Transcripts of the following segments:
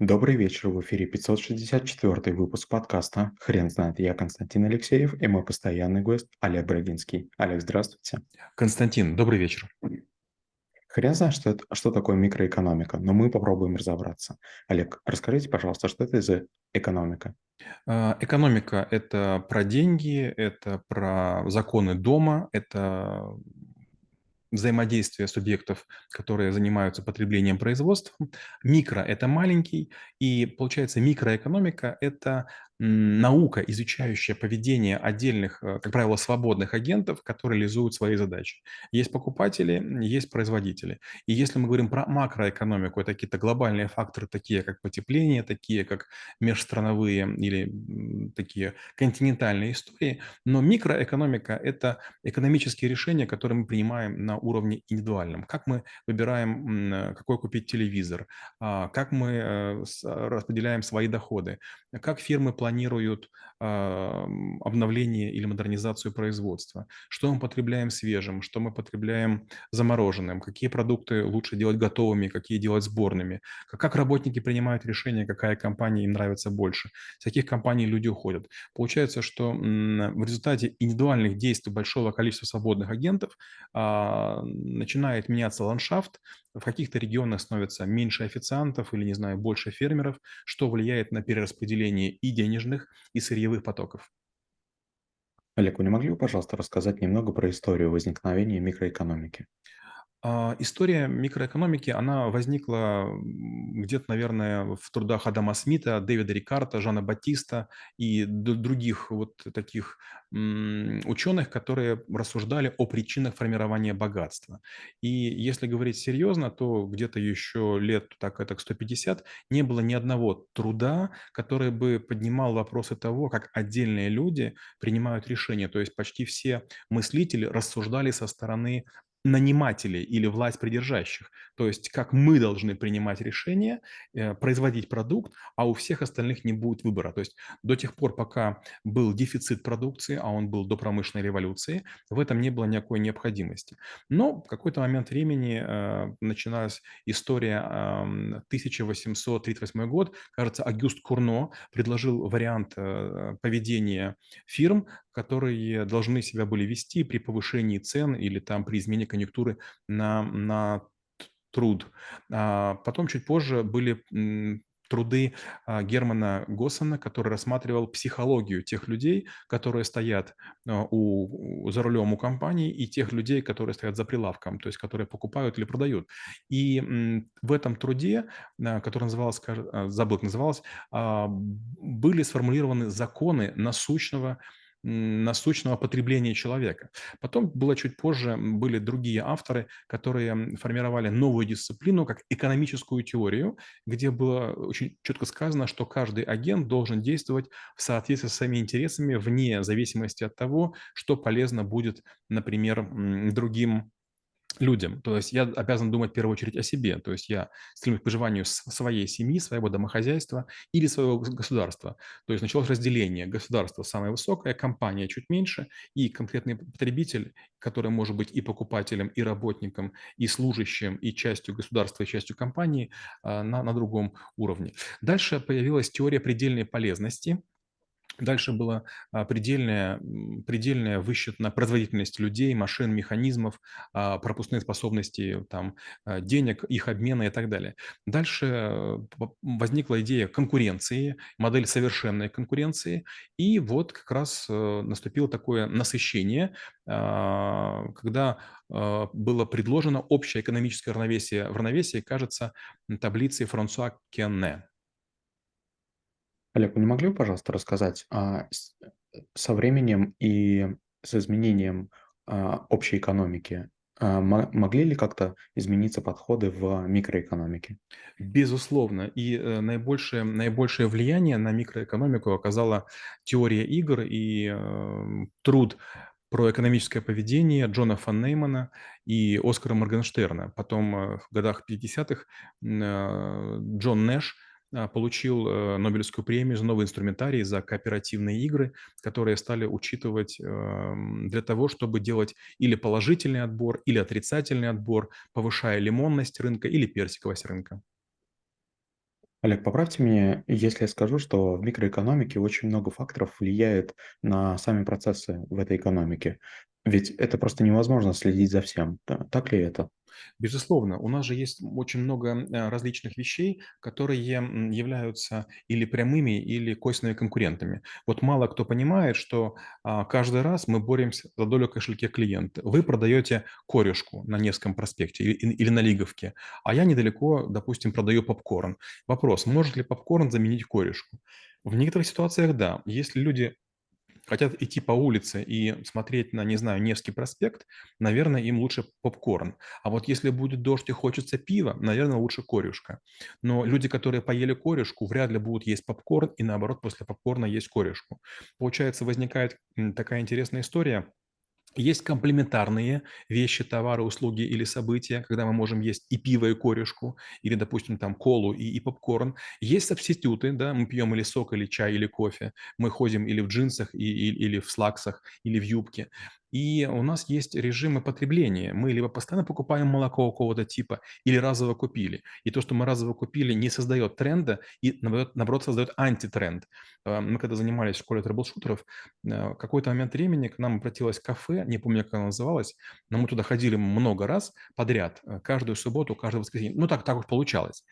Добрый вечер, в эфире 564 выпуск подкаста «Хрен знает». Я Константин Алексеев и мой постоянный гость Олег Брагинский. Олег, здравствуйте. Константин, добрый вечер. Хрен знает, что, это, что такое микроэкономика, но мы попробуем разобраться. Олег, расскажите, пожалуйста, что это за экономика? А, экономика – это про деньги, это про законы дома, это взаимодействия субъектов, которые занимаются потреблением производством. Микро– это маленький, и получается микроэкономика – это наука, изучающая поведение отдельных, э, как правило, свободных агентов, которые реализуют свои задачи. Есть покупатели, есть производители. И если мы говорим про макроэкономику, это какие-то глобальные факторы, такие как потепление, такие как межстрановые или такие континентальные истории. Но микроэкономика – это экономические решения, которые мы принимаем на уровне индивидуальном. Как мы выбираем, э, какой купить телевизор, а, как мы э, распределяем свои доходы, как фирмы планируют обновление или модернизацию производства, что мы потребляем свежим, что мы потребляем замороженным, какие продукты лучше делать готовыми, какие делать сборными, как работники принимают решение, какая компания им нравится больше. С каких компаний люди уходят. Получается, что в результате индивидуальных действий большого количества свободных агентов а, начинает меняться ландшафт, в каких-то регионах становится меньше официантов или, не знаю, больше фермеров, что влияет на перераспределение и денежных, и сырьевых потоков. Олег, вы не могли бы, пожалуйста, рассказать немного про историю возникновения микроэкономики? А, история микроэкономики, она возникла где-то, наверное, в трудах Адама Смита, Дэвида Рикарта, Жана Батиста и других вот таких ученых, которые рассуждали о причинах формирования богатства. И если говорить серьезно, то где-то еще лет так это 150 не было ни одного труда, который бы поднимал вопросы того, как отдельные люди принимают решения. То есть почти все мыслители рассуждали со стороны нанимателей или власть придержащих. То есть как мы должны принимать решения, э, производить продукт, а у всех остальных не будет выбора. То есть до тех пор, пока был дефицит продукции, а он был до промышленной революции, в этом не было никакой необходимости. Но в какой-то момент времени э, начиналась история э, 1838 год, кажется, Агюст Курно предложил вариант э, поведения фирм, которые должны себя были вести при повышении цен или там при измене конъюнктуры на, на труд. А потом чуть позже были труды а, Германа Госсена, который рассматривал психологию тех людей, которые стоят а, у, за рулем у компании, и тех людей, которые стоят за прилавком, то есть которые покупают или продают. И в этом труде, а, который назывался, забыл, называлось, были сформулированы законы насущного насущного потребления человека. Потом было чуть позже, были другие авторы, которые формировали новую дисциплину, как экономическую теорию, где было очень четко сказано, что каждый агент должен действовать в соответствии с своими интересами вне зависимости от того, что полезно будет, например, другим людям. То есть я обязан думать в первую очередь о себе. То есть я стремлюсь к выживанию своей семьи, своего домохозяйства или своего государства. То есть началось разделение. Государство самое высокое, компания чуть меньше, и конкретный потребитель, который может быть и покупателем, и работником, и служащим, и частью государства, и частью компании а, на, на другом уровне. Дальше появилась теория предельной полезности, Дальше была а, предельная, предельная высчитана производительность людей, машин, механизмов, а, пропускные способности там, а, денег, их обмена и так далее. Дальше э, возникла идея конкуренции, модель совершенной конкуренции, и вот как раз э, наступило такое насыщение, когда было предложено общее экономическое равновесие в равновесии, кажется, таблицей Франсуа Кенне. Олег, вы не могли бы, пожалуйста, рассказать, а, с э, со временем и с изменением, а, общей экономики, а, мо могли ли как-то измениться подходы в микроэкономике? Безусловно. И, э, наибольшее наибольшее влияние на микроэкономику оказала теория игр и, э, труд про экономическое поведение Джона фон Неймана и Оскара Моргенштерна. Потом, э, в годах 50-х, э, Джон Нэш получил э, Нобелевскую премию за новый инструментарий, за кооперативные игры, которые стали учитывать эм, для того, чтобы делать или положительный отбор, или отрицательный отбор, повышая лимонность рынка или персиковость рынка. Олег, поправьте меня, если я скажу, что в микроэкономике очень много факторов влияет на сами процессы в этой экономике. Ведь это просто невозможно следить за всем. Та- Так ли это? Безусловно, у нас же есть очень много э, различных вещей, которые являются или прямыми, или косвенными конкурентами. Вот мало кто понимает, что а, каждый раз мы боремся за долю кошельке клиента. Вы продаете корешку на Невском проспекте или на Лиговке, а я недалеко, допустим, продаю попкорн. Вопрос, может ли попкорн заменить корешку? В некоторых ситуациях да. Если люди хотят идти по улице и смотреть на, не знаю, Невский проспект, наверное, им лучше попкорн. А вот если будет дождь и хочется пива, наверное, лучше корешка. Но люди, которые поели корешку, вряд ли будут есть попкорн, и наоборот, после попкорна есть корешку. Получается, возникает такая интересная история – есть комплементарные вещи, товары, услуги или события, когда мы можем есть и пиво, и корешку, или, допустим, там колу и, и попкорн. Есть субституты, да, мы пьем или сок, или чай, или кофе. Мы ходим или в джинсах, и, и- или в слаксах, или в юбке. И у нас есть режимы потребления. Мы либо постоянно покупаем молоко какого-то типа, или разово купили. И то, что мы разово купили, не создает тренда, и наоборот, создает антитренд. Э, Мы когда занимались в школе трэблшутеров, Э, какой-то момент времени к нам обратилось кафе, не помню, как оно называлось, но мы туда ходили много раз подряд, э, каждую субботу, каждое воскресенье. Ну, так, так уж получалось.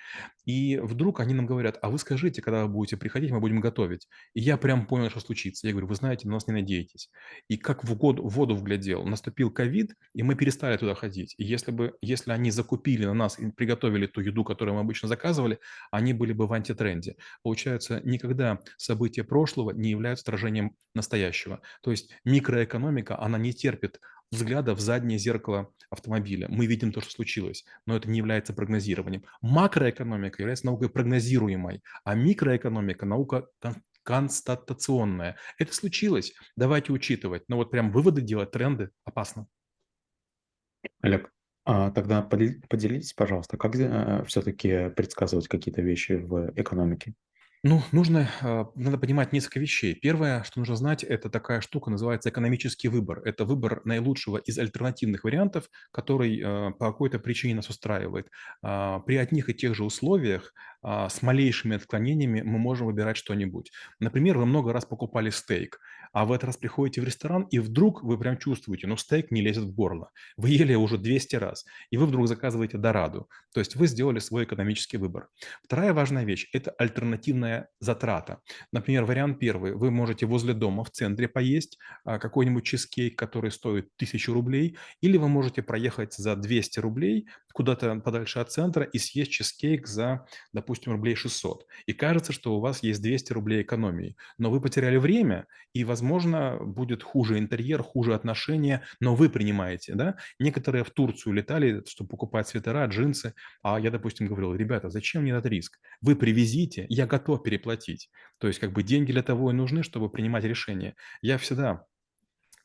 И вдруг они нам говорят, а вы скажите, когда вы будете приходить, мы будем готовить. И я прям понял, что случится. Я говорю, вы знаете, на нас не надейтесь. И как в воду, в воду вглядел, наступил ковид, и мы перестали туда ходить. И если бы, если они закупили на нас и приготовили ту еду, которую мы обычно заказывали, они были бы в антитренде. Получается, никогда события прошлого не являются отражением настоящего. То есть микроэкономика, она не терпит взгляда в заднее зеркало автомобиля. Мы видим то, что случилось, но это не является прогнозированием. Макроэкономика является наукой прогнозируемой, а микроэкономика– наука кон- констатационная. Это случилось, давайте учитывать. Но вот прям выводы делать, тренды опасно. Олег, а тогда подел- поделитесь, пожалуйста, как все-таки предсказывать какие-то вещи в экономике? Ну, нужно, а, надо понимать несколько вещей. Первое, что нужно знать, это такая штука, называется экономический выбор. Это выбор наилучшего из альтернативных вариантов, который а, по какой-то причине нас устраивает. А, При одних и тех же условиях с малейшими отклонениями мы можем выбирать что-нибудь. Например, вы много раз покупали стейк, а в этот раз приходите в ресторан, и вдруг вы прям чувствуете, ну, стейк не лезет в горло. Вы ели уже 200 раз, и вы вдруг заказываете дораду. То есть вы сделали свой экономический выбор. Вторая важная вещь– это альтернативная затрата. Например, вариант первый. Вы можете возле дома в центре поесть а, какой-нибудь чизкейк, который стоит 1000 рублей, или вы можете проехать за 200 рублей куда-то подальше от центра и съесть чизкейк за, рублей 600. И кажется, что у вас есть 200 рублей экономии. Но вы потеряли время, и, возможно, будет хуже интерьер, хуже отношения, но вы принимаете, да? Некоторые в Турцию летали, чтобы покупать свитера, джинсы, а я, допустим, говорил, ребята, зачем мне этот риск? Вы привезите, я готов переплатить. То есть как бы деньги для того и нужны, чтобы принимать решения. Я всегда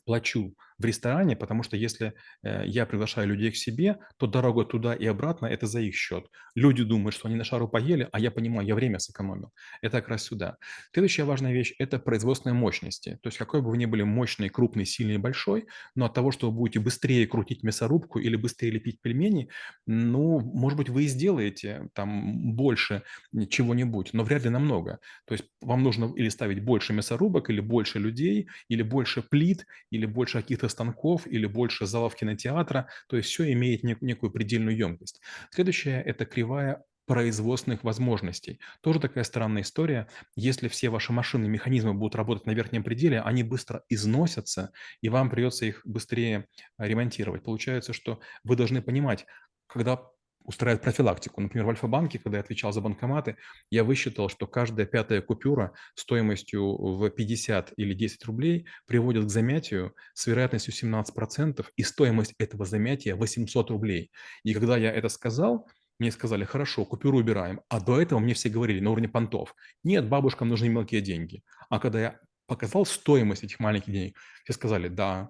плачу в ресторане, потому что если э, я приглашаю людей к себе, то дорога туда и обратно– это за их счет. Люди думают, что они на шару поели, а я понимаю, я время сэкономил. Это как раз сюда. Следующая важная вещь– это производственные мощности. То есть какой бы вы ни были мощный, крупный, сильный, большой, но от того, что вы будете быстрее крутить мясорубку или быстрее лепить пельмени, ну, может быть, вы и сделаете там больше чего-нибудь, но вряд ли намного. То есть вам нужно или ставить больше мясорубок, или больше людей, или больше плит, или больше каких-то станков, или больше залов кинотеатра. То есть все имеет нек- некую предельную емкость. Следующее– это кривая производственных возможностей. Тоже такая странная история. Если все ваши машины, механизмы будут работать на верхнем пределе, они быстро износятся, и вам придется их быстрее а, ремонтировать. Получается, что вы должны понимать, когда устраивают профилактику. Например, в Альфа-банке, когда я отвечал за банкоматы, я высчитал, что каждая пятая купюра стоимостью в 50 или 10 рублей приводит к замятию с вероятностью 17%, и стоимость этого замятия 800 рублей. И когда я это сказал, мне сказали, хорошо, купюру убираем. А до этого мне все говорили на уровне понтов. Нет, бабушкам нужны мелкие деньги. А когда я показал стоимость этих маленьких денег, все сказали, да,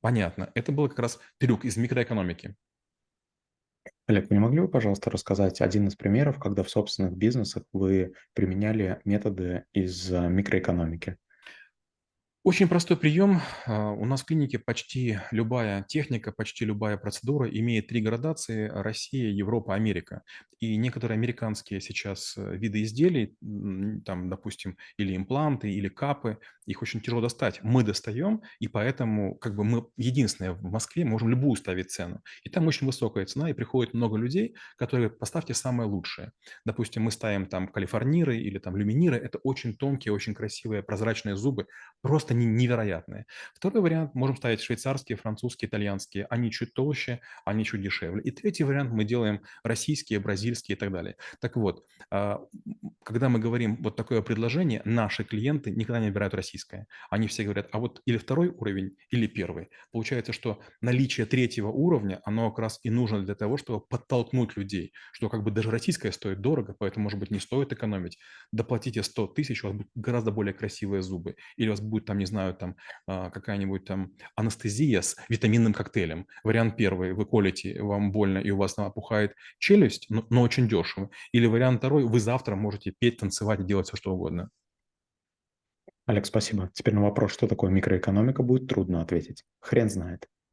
понятно. Это был как раз трюк из микроэкономики. Олег, вы не могли бы, пожалуйста, рассказать один из примеров, когда в собственных бизнесах вы применяли методы из э, микроэкономики? Очень простой прием. А, у нас в клинике почти любая техника, почти любая процедура имеет 3 градации: Россия, Европа, Америка. И некоторые американские сейчас, э, виды изделий, там, допустим, или импланты, или капы, их очень тяжело достать. Мы достаем, и поэтому как бы мы единственные в Москве можем любую ставить цену. И там очень высокая цена, и приходит много людей, которые: "Поставьте самое лучшее". Допустим, мы ставим там калифорниры или там люминиры. Это очень тонкие, очень красивые прозрачные зубы, просто не невероятные. Второй вариант: можем ставить швейцарские, французские, итальянские. Они чуть толще, они чуть дешевле. И третий вариант: мы делаем российские, бразильские и так далее. Так вот, а, когда мы говорим вот такое предложение, наши клиенты никогда не выбирают российское. Они все говорят: "А вот или 2 уровень, или 1". Получается, что наличие 3 уровня, оно как раз и нужно для того, чтобы подтолкнуть людей, что как бы даже российское стоит дорого, поэтому, может быть, не стоит экономить. Доплатите 100 тысяч, у вас будут гораздо более красивые зубы. Или у вас будет там, не знаю, там, а, какая-нибудь там анестезия с витаминным коктейлем. Вариант 1: вы колите, вам больно и у вас там опухает челюсть, но но очень дешево. Или вариант 2: вы завтра можете петь, танцевать делать всё что угодно. Олег, спасибо. Теперь на вопрос, что такое микроэкономика, будет трудно ответить. Хрен знает.